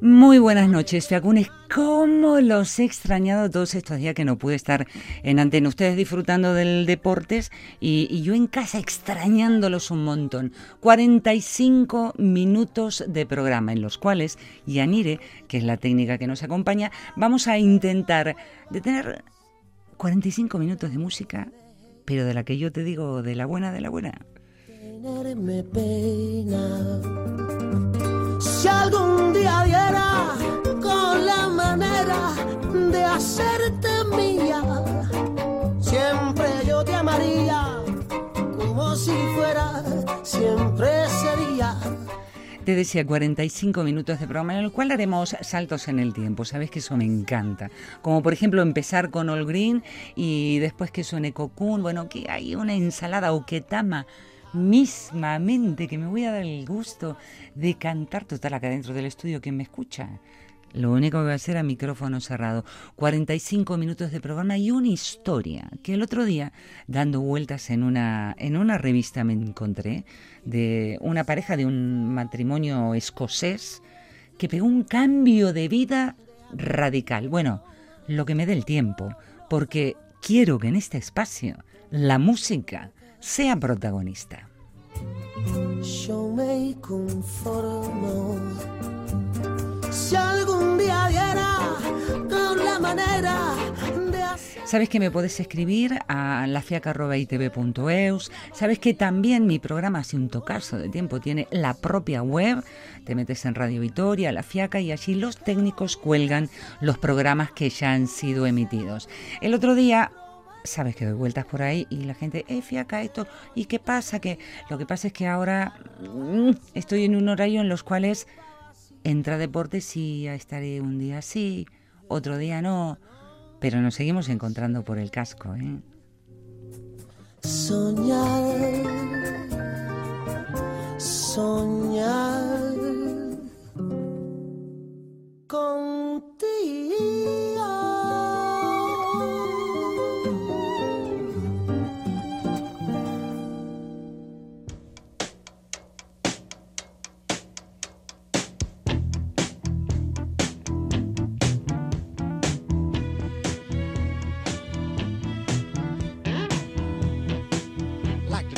Muy buenas noches, Fiacunes. ¿Cómo los he extrañado todos estos días que no pude estar en antena? Ustedes disfrutando del deportes y, yo en casa extrañándolos un montón. 45 minutos de programa en los cuales Yanire, que es la técnica que nos acompaña, vamos a intentar de tener 45 minutos de música, pero de la que yo te digo, de la buena, de la buena. Si algún día diera con la manera de hacerte mía, siempre yo te amaría como si fuera, siempre sería. Te decía 45 minutos de programa en el cual haremos saltos en el tiempo. Sabes que eso me encanta. Como por ejemplo empezar con All Green y después que suene Cocoon. Bueno, que hay una ensalada o que tama mismamente que me voy a dar el gusto de cantar total acá dentro del estudio que me escucha. Lo único que voy a hacer a micrófono cerrado. 45 minutos de programa y una historia que el otro día, dando vueltas en una, en una revista, me encontré de una pareja de un matrimonio escocés que pegó un cambio de vida radical. Bueno, lo que me dé el tiempo, porque quiero que en este espacio la música sea protagonista. Yo me conformo si algún día diera con la manera de hacer... Sabes que me puedes escribir a lafiaca.itv.eus. Sabes que también mi programa Hace un tocazo de tiempo tiene la propia web. Te metes en Radio Vitoria, La Fiaca y allí los técnicos cuelgan los programas que ya han sido emitidos. El otro día sabes que doy vueltas por ahí y la gente, eh, fiaca esto, ¿y qué pasa? Que lo que pasa es que ahora mm, estoy en un horario en los cuales entra deportes y ya estaré un día así, otro día no, pero nos seguimos encontrando por el casco, ¿eh? Soñar, soñar contigo.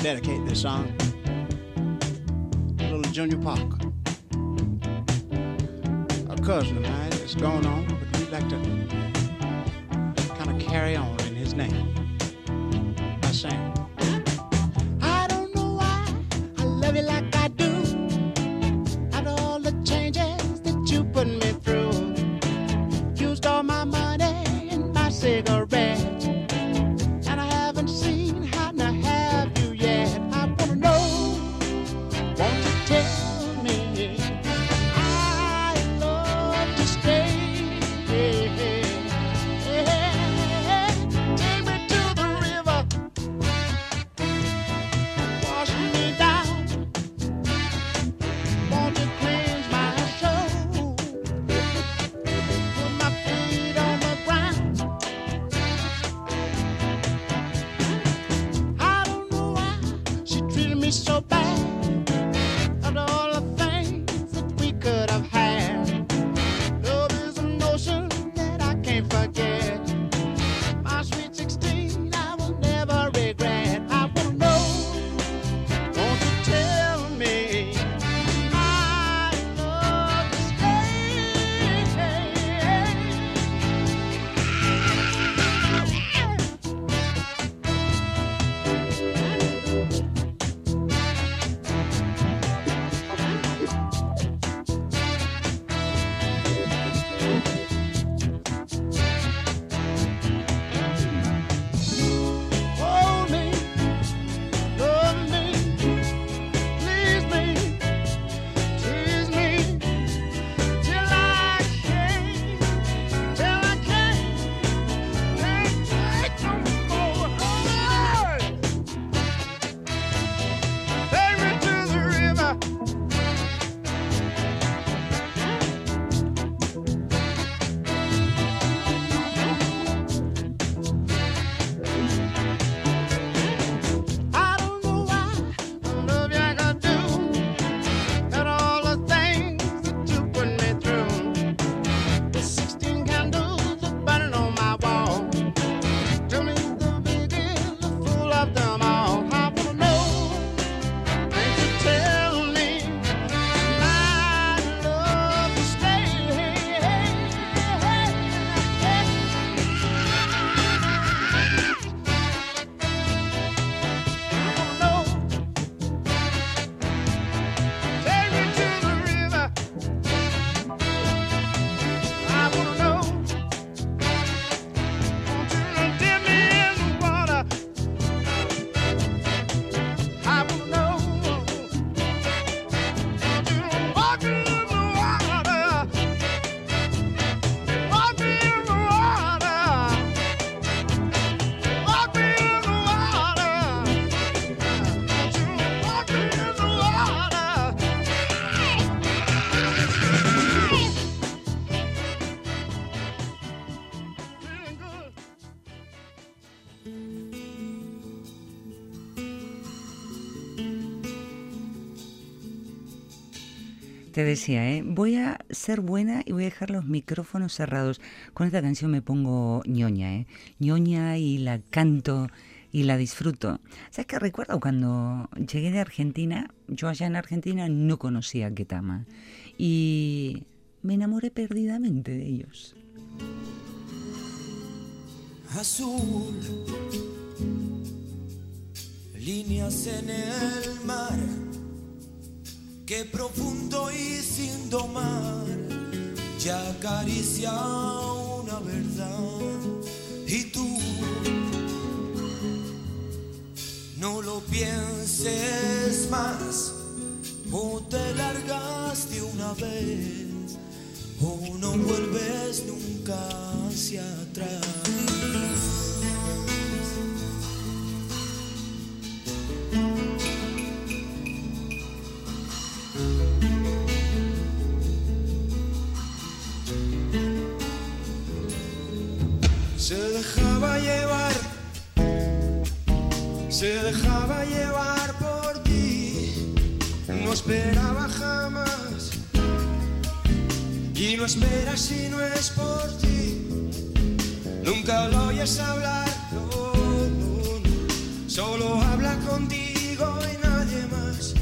Dedicate this song to little Junior Parker. A cousin of mine that's gone on, but we'd like to kind of carry on in his name. I sing. I don't know why I love you like te decía, ¿eh? voy a ser buena y voy a dejar los micrófonos cerrados. Con esta canción me pongo ñoña, ¿eh? ñoña y la canto y la disfruto. ¿Sabes qué recuerdo cuando llegué de Argentina? Yo allá en Argentina no conocía a Ketama y me enamoré perdidamente de ellos. Azul, líneas en el mar Qué profundo y sin domar ya acaricia una verdad. Y tú no lo pienses más, o te largas de una vez, o no vuelves nunca hacia atrás. Esperaba jamás y no espera si no es por ti. Nunca lo oyes hablar, no, solo habla contigo y nadie más.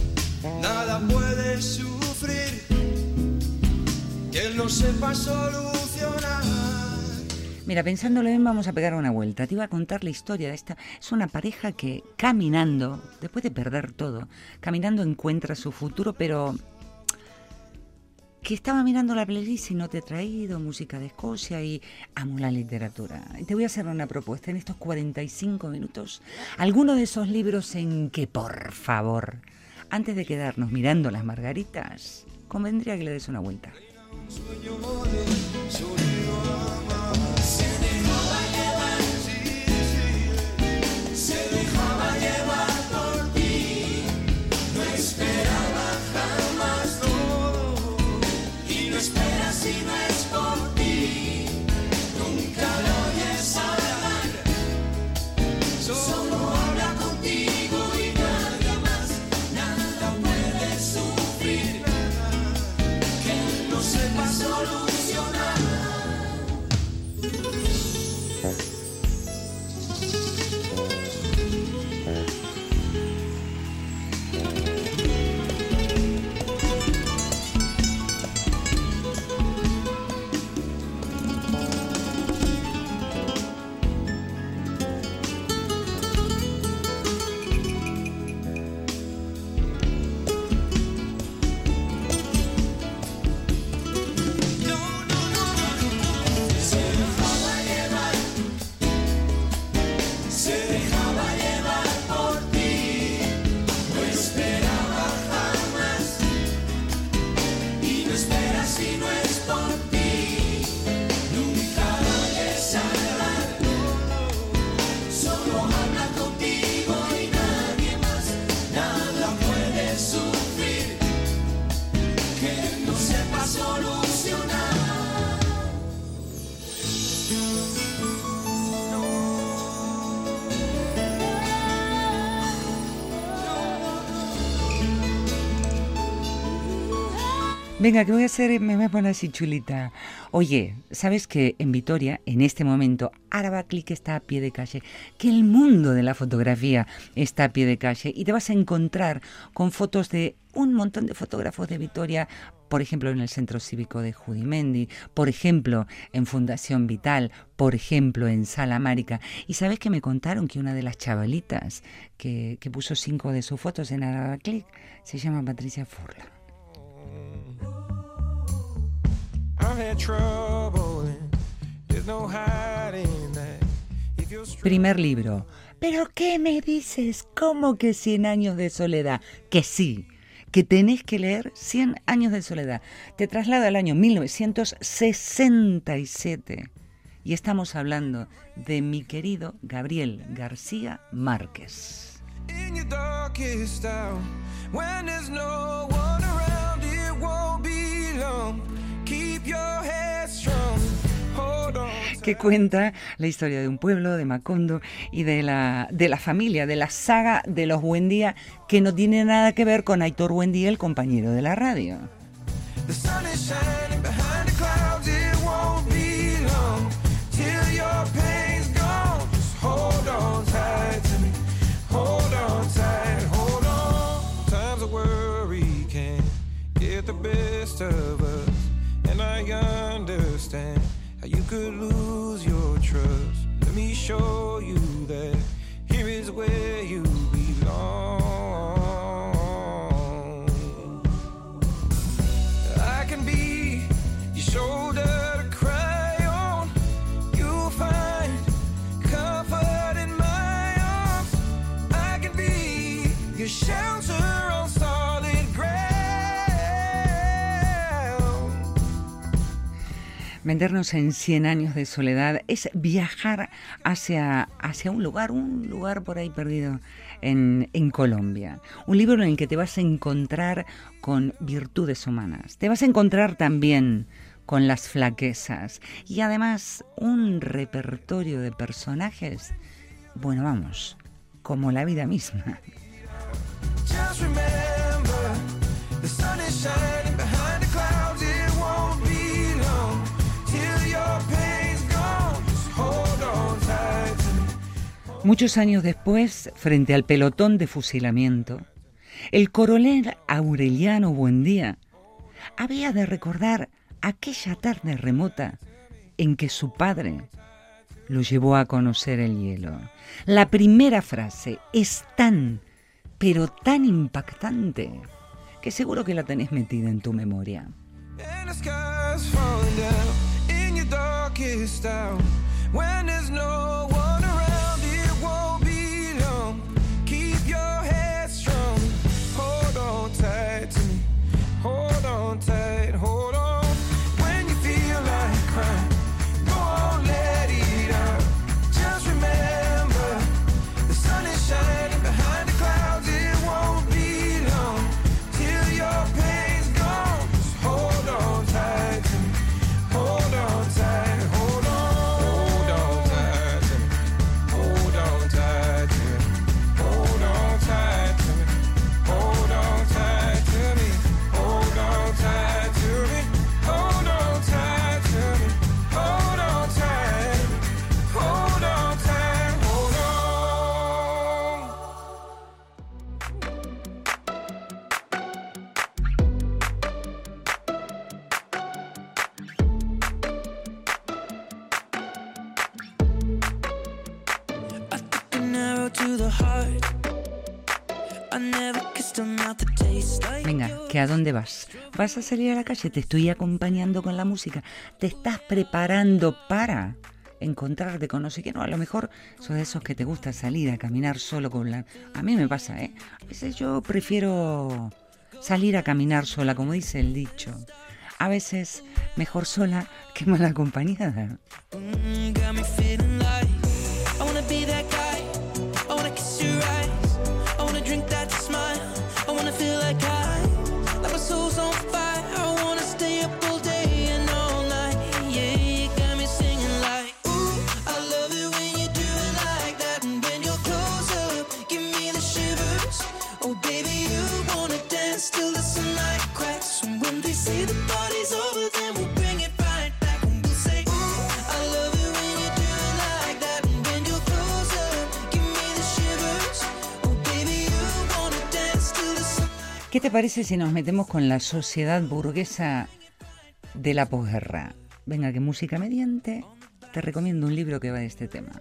Nada puede sufrir que él no sepa solucionar. Mira, pensándolo bien, vamos a pegar una vuelta. Te iba a contar la historia de esta. Es una pareja que caminando, después de perder todo, caminando encuentra su futuro, pero que estaba mirando la playlist y no te he traído música de Escocia y amo la literatura. Te voy a hacer una propuesta en estos 45 minutos. Alguno de esos libros en que, por favor, antes de quedarnos mirando las margaritas, convendría que le des una vuelta. Venga, que voy a hacer, me voy a poner así chulita. Oye, ¿sabes que en Vitoria, en este momento, Araba Click está a pie de calle? Que el mundo de la fotografía está a pie de calle y te vas a encontrar con fotos de un montón de fotógrafos de Vitoria, por ejemplo, en el Centro Cívico de Judimendi, por ejemplo, en Fundación Vital, por ejemplo, en Sala Márica. Y sabes que me contaron que una de las chavalitas que, que puso cinco de sus fotos en Araba Click se llama Patricia Furlan. Primer libro. ¿Pero qué me dices? ¿Cómo que 100 años de soledad? Que sí, que tenés que leer 100 años de soledad. Te traslada al año 1967 y estamos hablando de mi querido Gabriel García Márquez. in que cuenta la historia de un pueblo, de Macondo y de la, de la familia, de la saga de los Buendía, que no tiene nada que ver con Aitor Buendía, el compañero de la radio. the best of us, and I understand how you could lose trust. Let me show you that here is where you belong. I can be your shoulder to cry on. You'll find comfort in my arms. I can be your shelter Meternos en 100 años de soledad es viajar hacia, hacia un lugar, un lugar por ahí perdido en, en Colombia. Un libro en el que te vas a encontrar con virtudes humanas. Te vas a encontrar también con las flaquezas y además un repertorio de personajes, bueno, vamos, como la vida misma. Muchos años después, frente al pelotón de fusilamiento, el coronel Aureliano Buendía había de recordar aquella tarde remota en que su padre lo llevó a conocer el hielo. La primera frase es tan, pero tan impactante, que seguro que la tenés metida en tu memoria. ¿Que a dónde vas? ¿Vas a salir a la calle? Te estoy acompañando con la música. Te estás preparando para encontrarte con no sé qué. No, a lo mejor sos de esos que te gusta salir a caminar solo con la... A mí me pasa, ¿eh? A veces yo prefiero salir a caminar sola, como dice el dicho. A veces mejor sola que mal acompañada. ¿Qué te parece si nos metemos con la sociedad burguesa de la posguerra? Venga, que música mediante. Te recomiendo un libro que va de este tema.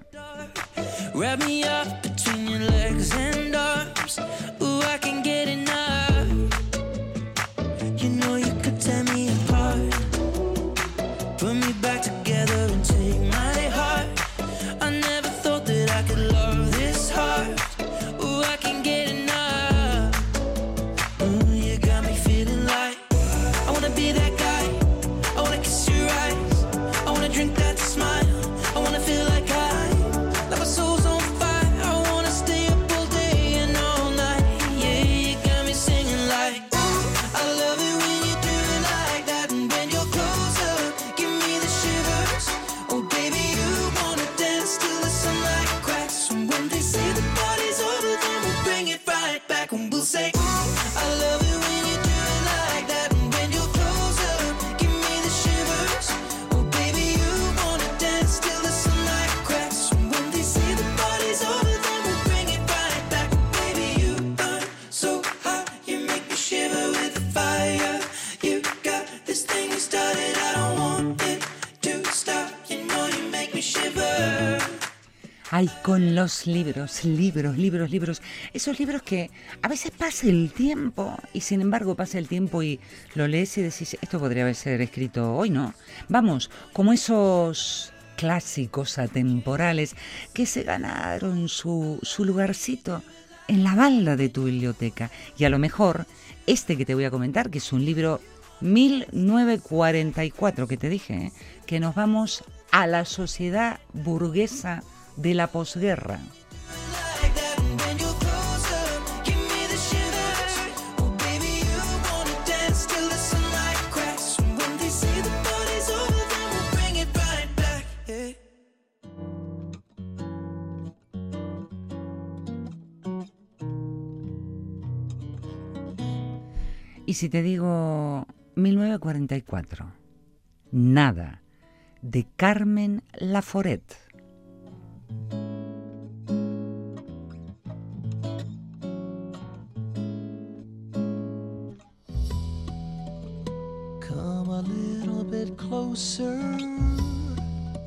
Libros, libros, libros, libros. Esos libros que a veces pasa el tiempo y sin embargo pasa el tiempo y lo lees y decís, esto podría ser escrito hoy, ¿no? Vamos, como esos clásicos atemporales que se ganaron su, su lugarcito en la balda de tu biblioteca. Y a lo mejor este que te voy a comentar, que es un libro 1944 que te dije, ¿eh? que nos vamos a la sociedad burguesa de la posguerra. Y si te digo 1944, nada, de Carmen Laforet. Come a little bit closer.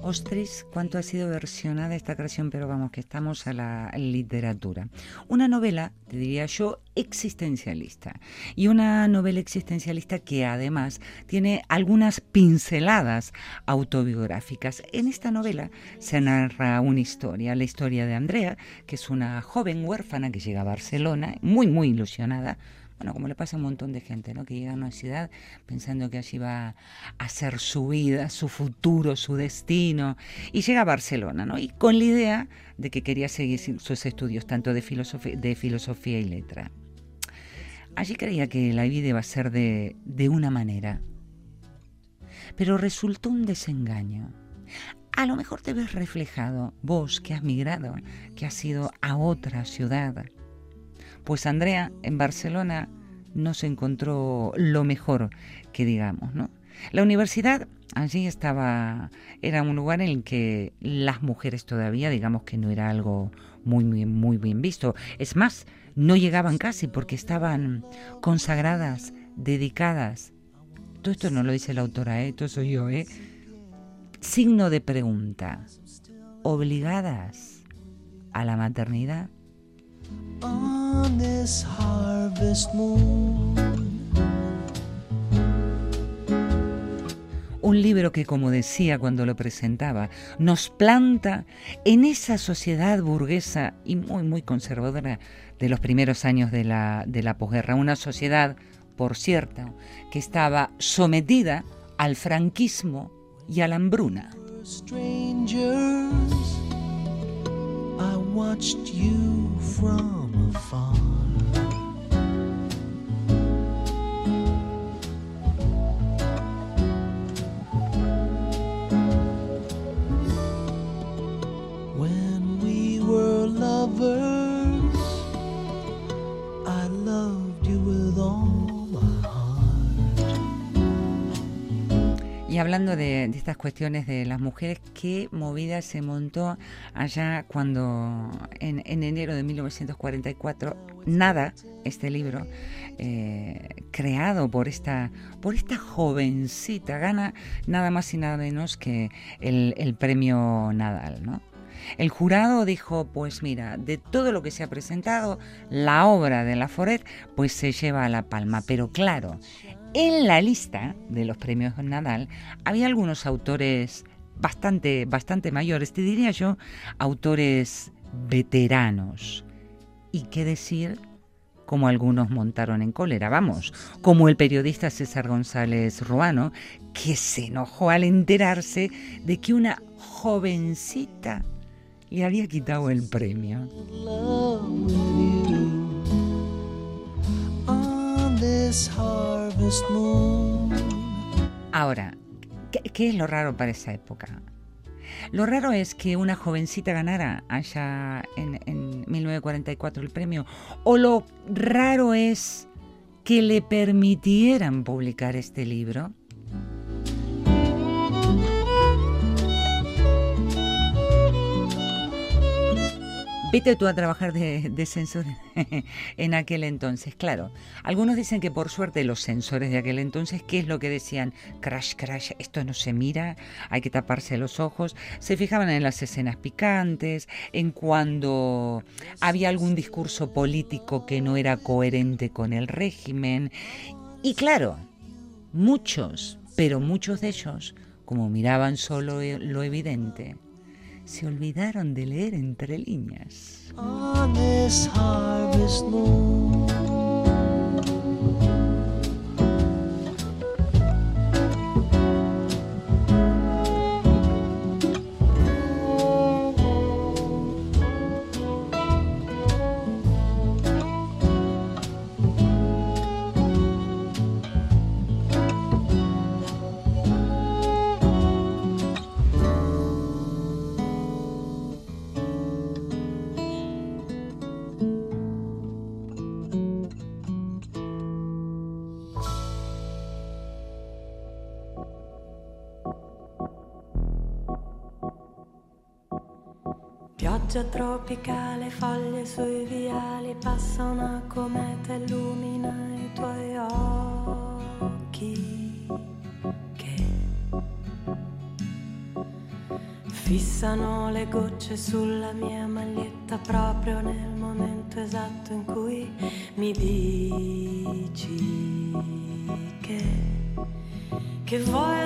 Ostris, cuánto ha sido versionada esta canción, pero vamos, que estamos a la literatura. Una novela, te diría yo, existencialista. Y una novela existencialista que además tiene algunas pinceladas autobiográficas. En esta novela se narra una historia, la historia de Andrea, que es una joven huérfana que llega a Barcelona, muy, muy ilusionada, bueno, como le pasa a un montón de gente, ¿no? Que llega a una ciudad pensando que allí va a ser su vida, su futuro, su destino, y llega a Barcelona, ¿no? Y con la idea de que quería seguir sus estudios, tanto de filosofía, y letra. Allí creía que la vida iba a ser de, de una manera, pero resultó un desengaño. A lo mejor te ves reflejado, vos que has migrado, que has ido a otra ciudad, pues Andrea en Barcelona no se encontró lo mejor que digamos, ¿no? La universidad allí estaba, era un lugar en el que las mujeres todavía, digamos que no era algo muy, muy, muy bien visto. Es más, no llegaban casi porque estaban consagradas, dedicadas. Todo esto no lo dice la autora, ¿eh? soy yo, ¿eh? Signo de pregunta. ¿Obligadas a la maternidad? On this harvest moon. Un libro que, como decía cuando lo presentaba, nos planta en esa sociedad burguesa y muy, muy conservadora de los primeros años de la, de la posguerra. Una sociedad, por cierto, que estaba sometida al franquismo y a la hambruna. Strangers, I watched you from afar. Hablando de, estas cuestiones de las mujeres, qué movida se montó allá cuando en, en enero de 1944, Nada, este libro, eh, creado por esta, por esta jovencita, gana nada más y nada menos que el, el premio Nadal, ¿no? El jurado dijo, pues mira, de todo lo que se ha presentado, la obra de la Foret, pues se lleva a la palma. Pero claro, en la lista de los premios Nadal había algunos autores bastante, bastante mayores, te diría yo, autores veteranos. ¿Y qué decir? Como algunos montaron en cólera, vamos, como el periodista César González Ruano, que se enojó al enterarse de que una jovencita le había quitado el premio. Ahora, ¿qué, es lo raro para esa época? Lo raro es que una jovencita ganara allá en, en 1944 el premio, o lo raro es que le permitieran publicar este libro. Vete tú a trabajar de, de sensor en aquel entonces. Claro, algunos dicen que por suerte los sensores de aquel entonces, ¿qué es lo que decían? Crash, crash, esto no se mira, hay que taparse los ojos. Se fijaban en las escenas picantes, en cuando había algún discurso político que no era coherente con el régimen. Y claro, muchos, pero muchos de ellos, como miraban solo lo evidente, se olvidaron de leer entre líneas. Pioggia tropicale, foglie sui viali, passa una cometa, illumina i tuoi occhi. Che fissano le gocce sulla mia maglietta proprio nel momento esatto in cui mi dici che, che vuoi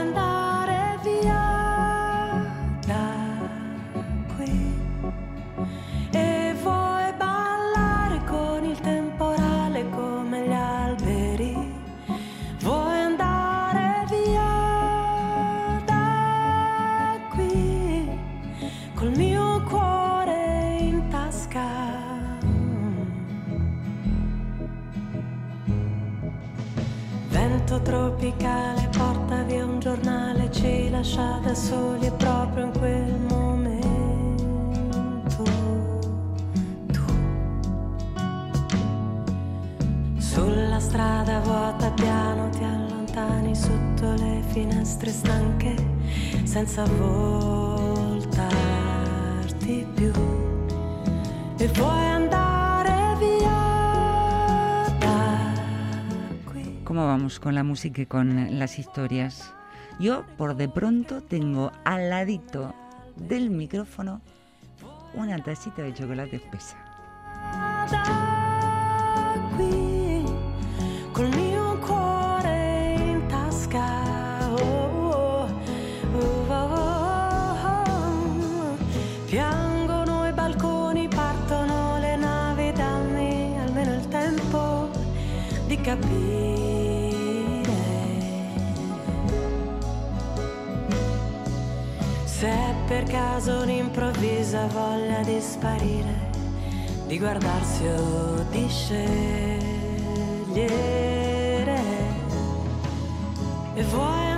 più e vuoi andare via da qui. ¿Cómo vamos con la música y con las historias? Yo, por de pronto, tengo al ladito del micrófono una tacita de chocolate espesa. Se per caso un'improvvisa voglia di sparire di guardarsi o di scegliere. E vuoi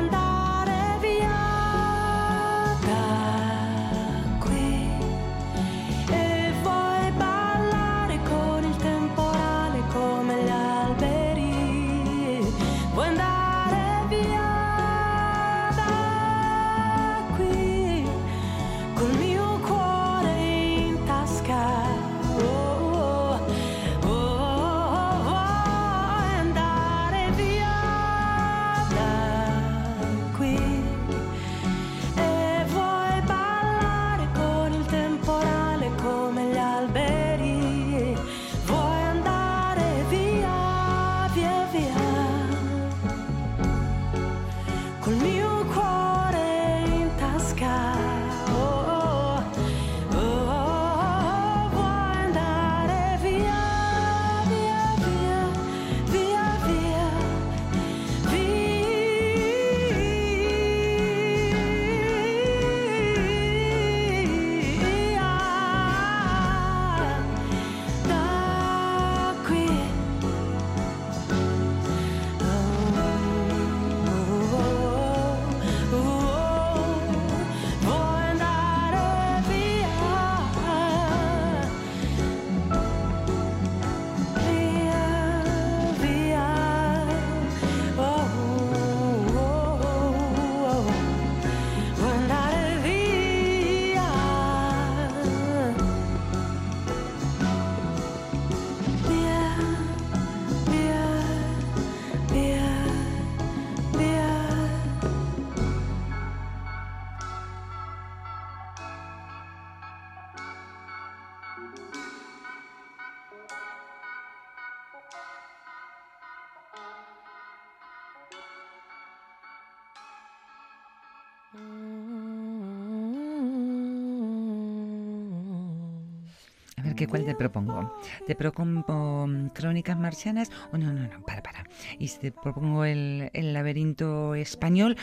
¿qué cuál te propongo? ¿Te propongo mm, Crónicas Marcianas? O no, no, no, para, para. ¿Y si te propongo el, el laberinto español?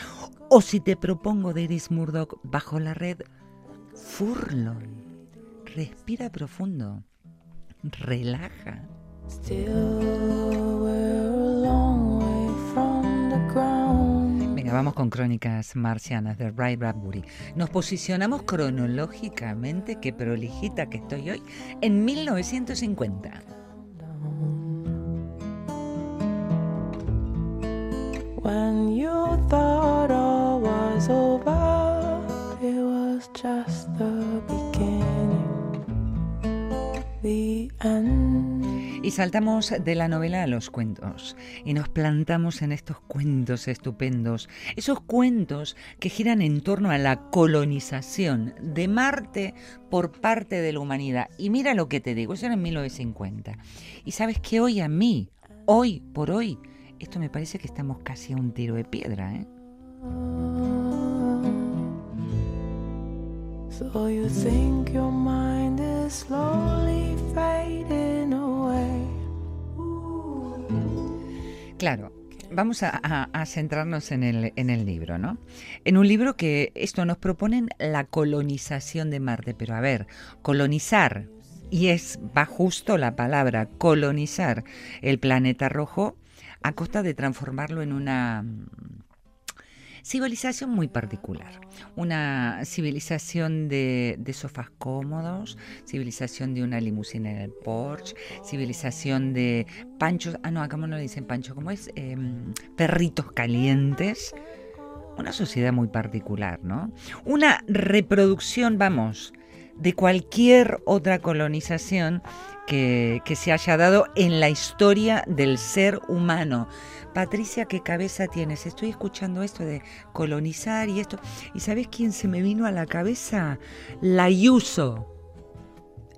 ¿O si te propongo de Iris Murdoch bajo la red Furlong? Respira profundo. Relaja. Vamos con Crónicas Marcianas de Ray Bradbury. Nos posicionamos cronológicamente, qué prolijita que estoy hoy, en 1950. When you thought Y saltamos de la novela a los cuentos y nos plantamos en estos cuentos estupendos, esos cuentos que giran en torno a la colonización de Marte por parte de la humanidad. Y mira lo que te digo, eso era en 1950. Y sabes que hoy a mí, hoy por hoy, esto me parece que estamos casi a un tiro de piedra, ¿eh? So you think your mind is slowly fading Claro, vamos a, a- a centrarnos en el, en el libro, ¿no? En un libro que esto nos proponen la colonización de Marte, pero a ver, colonizar, y es, va justo la palabra, colonizar el planeta rojo a costa de transformarlo en una civilización muy particular. Una civilización de, de sofás cómodos, civilización de una limusina en el Porsche, civilización de panchos, ah no, acá no le dicen pancho, ¿cómo es? Em, perritos calientes. Una sociedad muy particular, ¿no? Una reproducción, vamos, de cualquier otra colonización que se haya dado en la historia del ser humano. Patricia, ¿qué cabeza tienes? Estoy escuchando esto de colonizar y esto. ¿Y sabes quién se me vino a la cabeza? La Ayuso.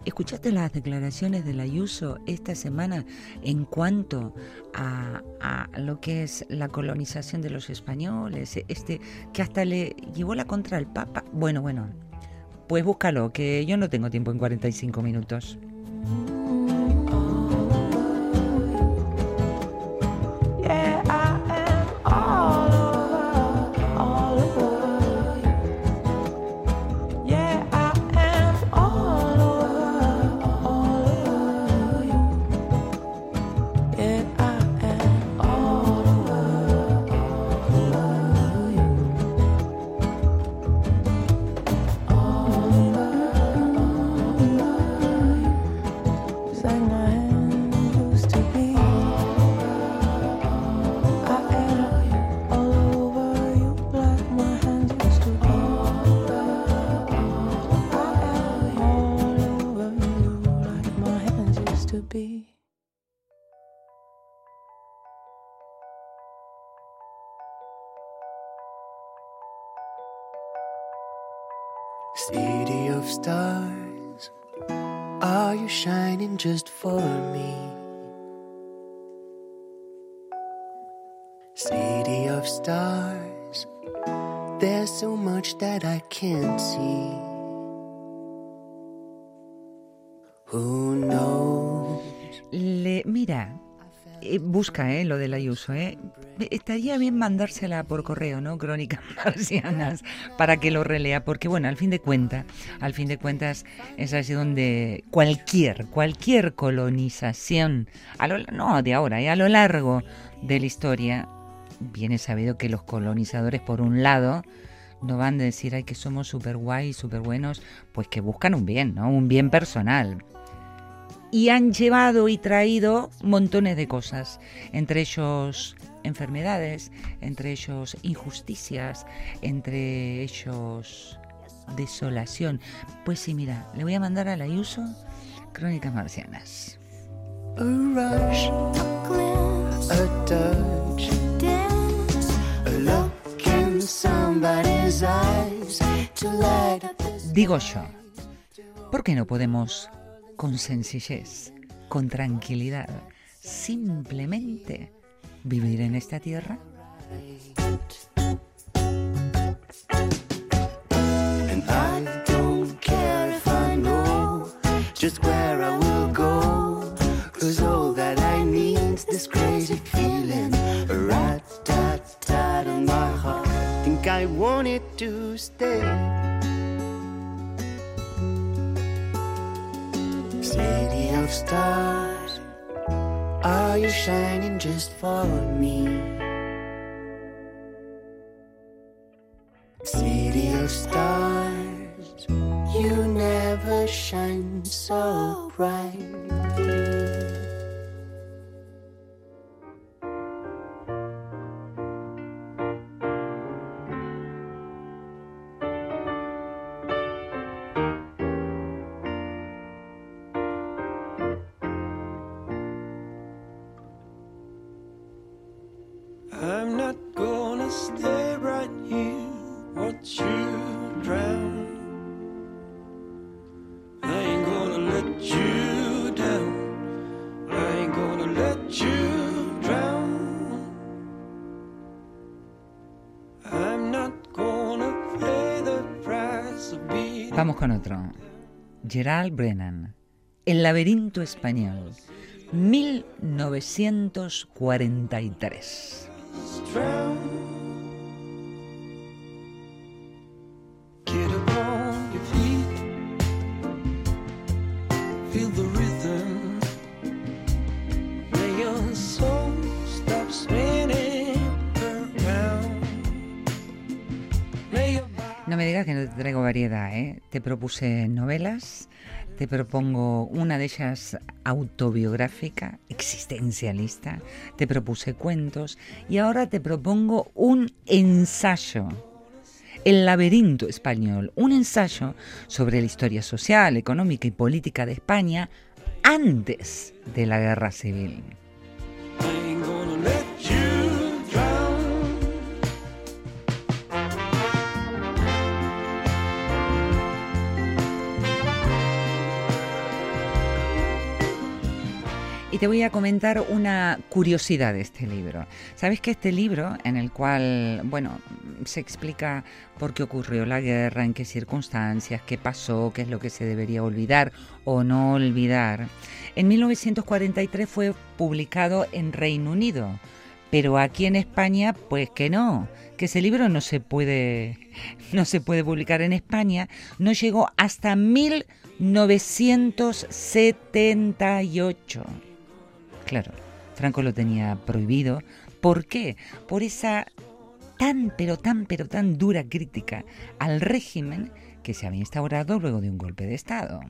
¿Escuchaste las declaraciones de la Ayuso esta semana en cuanto a, a lo que es la colonización de los españoles? Este, que hasta le llevó la contra al Papa. Bueno, bueno, pues búscalo, que yo no tengo tiempo en 45 minutos. Who knows? Le, mira, eh, busca eh, lo del Ayuso. Eh. Estaría bien mandársela por correo, ¿no? Crónicas marcianas, para que lo relea, porque bueno, al fin de cuentas, al fin de cuentas, es así donde cualquier, cualquier colonización, a lo, no de ahora, eh, a lo largo de la historia, viene sabido que los colonizadores, por un lado, no van a decir, ay, que somos súper guay, súper buenos, pues que buscan un bien, ¿no? Un bien personal y han llevado y traído montones de cosas, entre ellos enfermedades, entre ellos injusticias, entre ellos desolación. Pues sí, mira, le voy a mandar a la Ayuso Crónicas Marcianas. A rush, a touch, a look in somebody's eyes to light up this. Digo yo, ¿por qué no podemos, con sencillez, con tranquilidad, simplemente vivir en esta tierra? Stars, are you shining just for me? Con otro. Gerald Brennan. El laberinto español. 1943. Que no te traigo variedad, ¿eh? Te propuse novelas, te propongo una de ellas autobiográfica, existencialista, te propuse cuentos y ahora te propongo un ensayo. El laberinto español, un ensayo sobre la historia social, económica y política de España antes de la guerra civil. Y te voy a comentar una curiosidad de este libro. Sabes que este libro, en el cual, bueno, se explica por qué ocurrió la guerra, en qué circunstancias, qué pasó, qué es lo que se debería olvidar o no olvidar, en 1943 fue publicado en Reino Unido. Pero aquí en España, pues que no, que ese libro no se puede, no se puede publicar en España, no llegó hasta 1978. Claro, Franco lo tenía prohibido. ¿Por qué? Por esa tan, pero tan, pero tan dura crítica al régimen que se había instaurado luego de un golpe de Estado.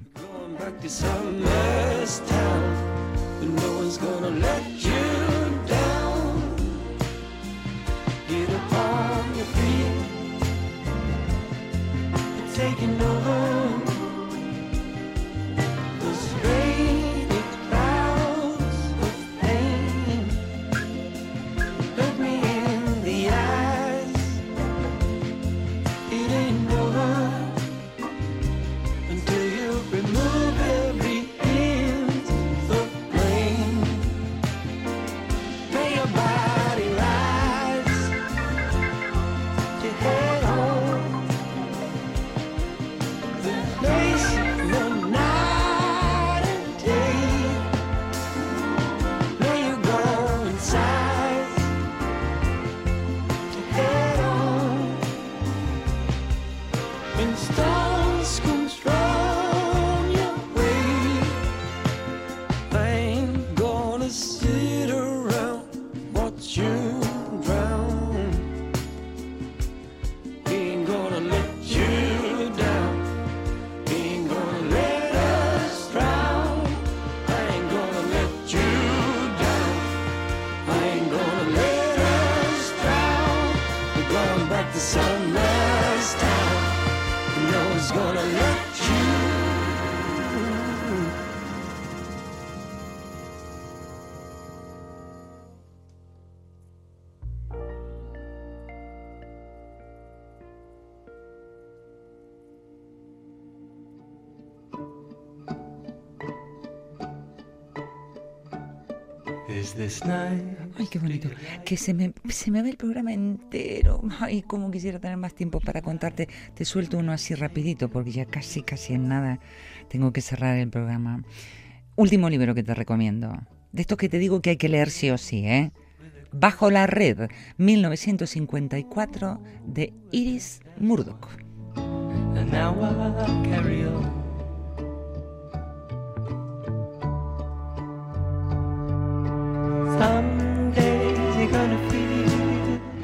Ay, qué bonito. Que se me, se me ve el programa entero. Ay, cómo quisiera tener más tiempo para contarte. Te suelto uno así rapidito porque ya casi, casi en nada tengo que cerrar el programa. Último libro que te recomiendo. De estos que te digo que hay que leer sí o sí, ¿eh? Bajo la red, 1954, de Iris Murdoch.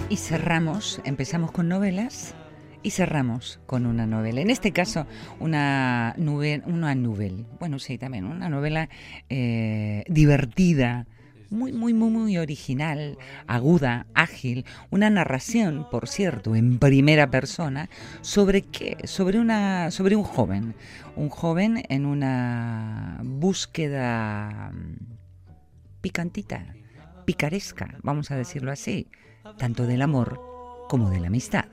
Y cerramos, empezamos con novelas y cerramos con una novela. En este caso, una novela, una novel, bueno, sí, también, una novela eh, divertida, muy, muy, muy, muy original, aguda, ágil, una narración, por cierto, en primera persona, sobre qué, sobre una, sobre un joven, un joven en una búsqueda picantita, picaresca, vamos a decirlo así, tanto del amor como de la amistad.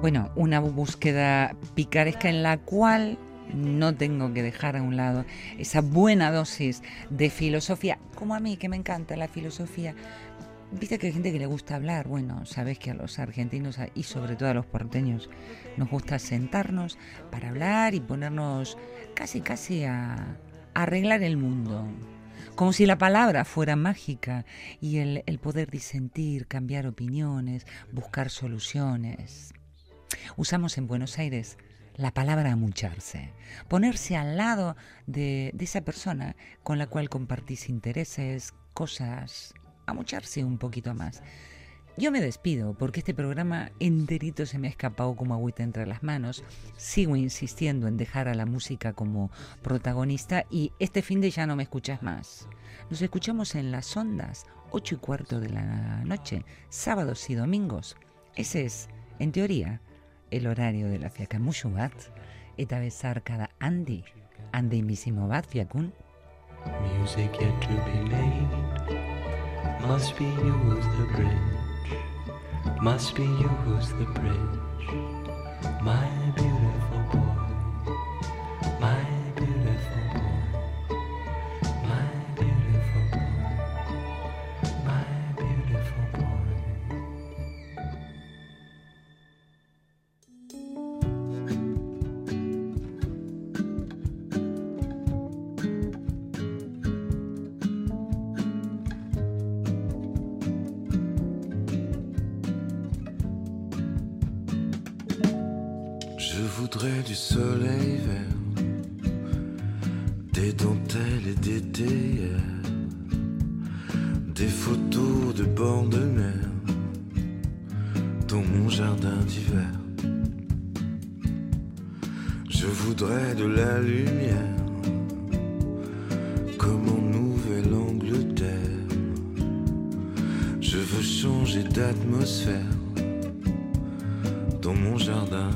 Bueno, una búsqueda picaresca en la cual no tengo que dejar a un lado esa buena dosis de filosofía, como a mí que me encanta la filosofía. Viste que hay gente que le gusta hablar, bueno, sabes que a los argentinos y sobre todo a los porteños nos gusta sentarnos para hablar y ponernos casi casi a, arreglar el mundo. Como si la palabra fuera mágica y el, poder disentir, cambiar opiniones, buscar soluciones. Usamos en Buenos Aires la palabra amucharse, ponerse al lado de esa persona con la cual compartís intereses, cosas, amucharse un poquito más. Yo me despido porque este programa enterito se me ha escapado como agüita entre las manos. Sigo insistiendo en dejar a la música como protagonista y este fin de ya no me escuchas más. Nos escuchamos en las ondas, 8 y cuarto de la noche, sábados y domingos. Ese es, en teoría, el horario de la fiaca mucho. Eta besar cada Andy, Andy misimo bat fiacun. Music yet to be. Must be you who's the bridge. Must be you who's the bridge. My beautiful Je veux changer d'atmosphère dans mon jardin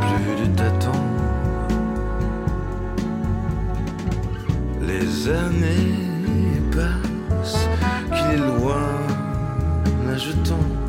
plus du tâton. Les années passent, qu'il est loin, un.